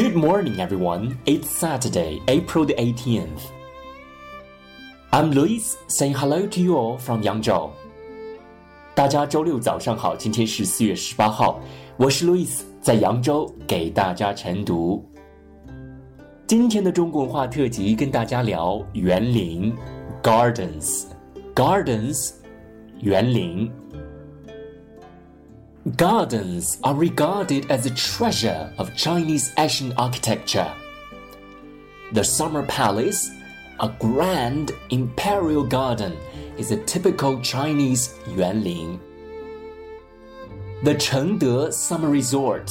Good morning, everyone. It's Saturday, April the 18th. I'm Lewis saying hello to you all from Yangzhou. 大家周六早上好，今天是四月十八号，我是 Lewis，在扬州给大家晨读。今天的中国文化特辑跟大家聊园林 （gardens），gardens，园林。Gardens are regarded as a treasure of Chinese ancient architecture. The Summer Palace, a grand imperial garden, is a typical Chinese yuanlin. The Chengde Summer Resort,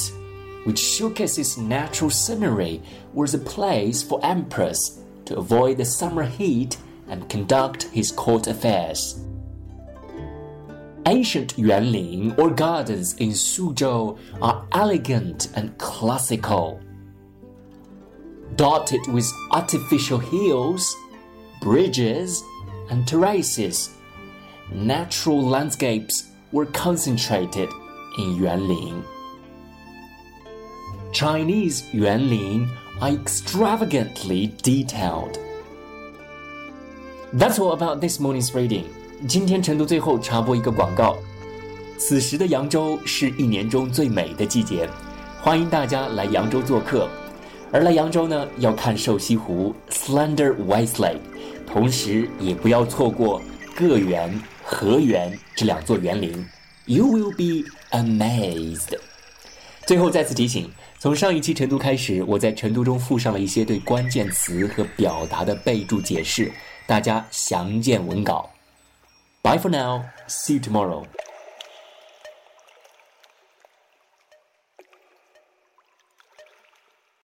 which showcases natural scenery, was a place for emperors to avoid the summer heat and conduct his court affairs. Ancient yuanlin or gardens in Suzhou are elegant and classical. Dotted with artificial hills, bridges, and terraces, natural landscapes were concentrated in yuanlin. Chinese yuanlin are extravagantly detailed. That's all about this morning's reading. 今天成都最后插播一个广告。此时的扬州是一年中最美的季节，欢迎大家来扬州做客。而来扬州呢，要看瘦西湖 （Slender White Lake），同时也不要错过个园、河园这两座园林。You will be amazed。最后再次提醒，从上一期晨读开始，我在晨读中附上了一些对关键词和表达的备注解释，大家详见文稿。Bye for now. See you tomorrow.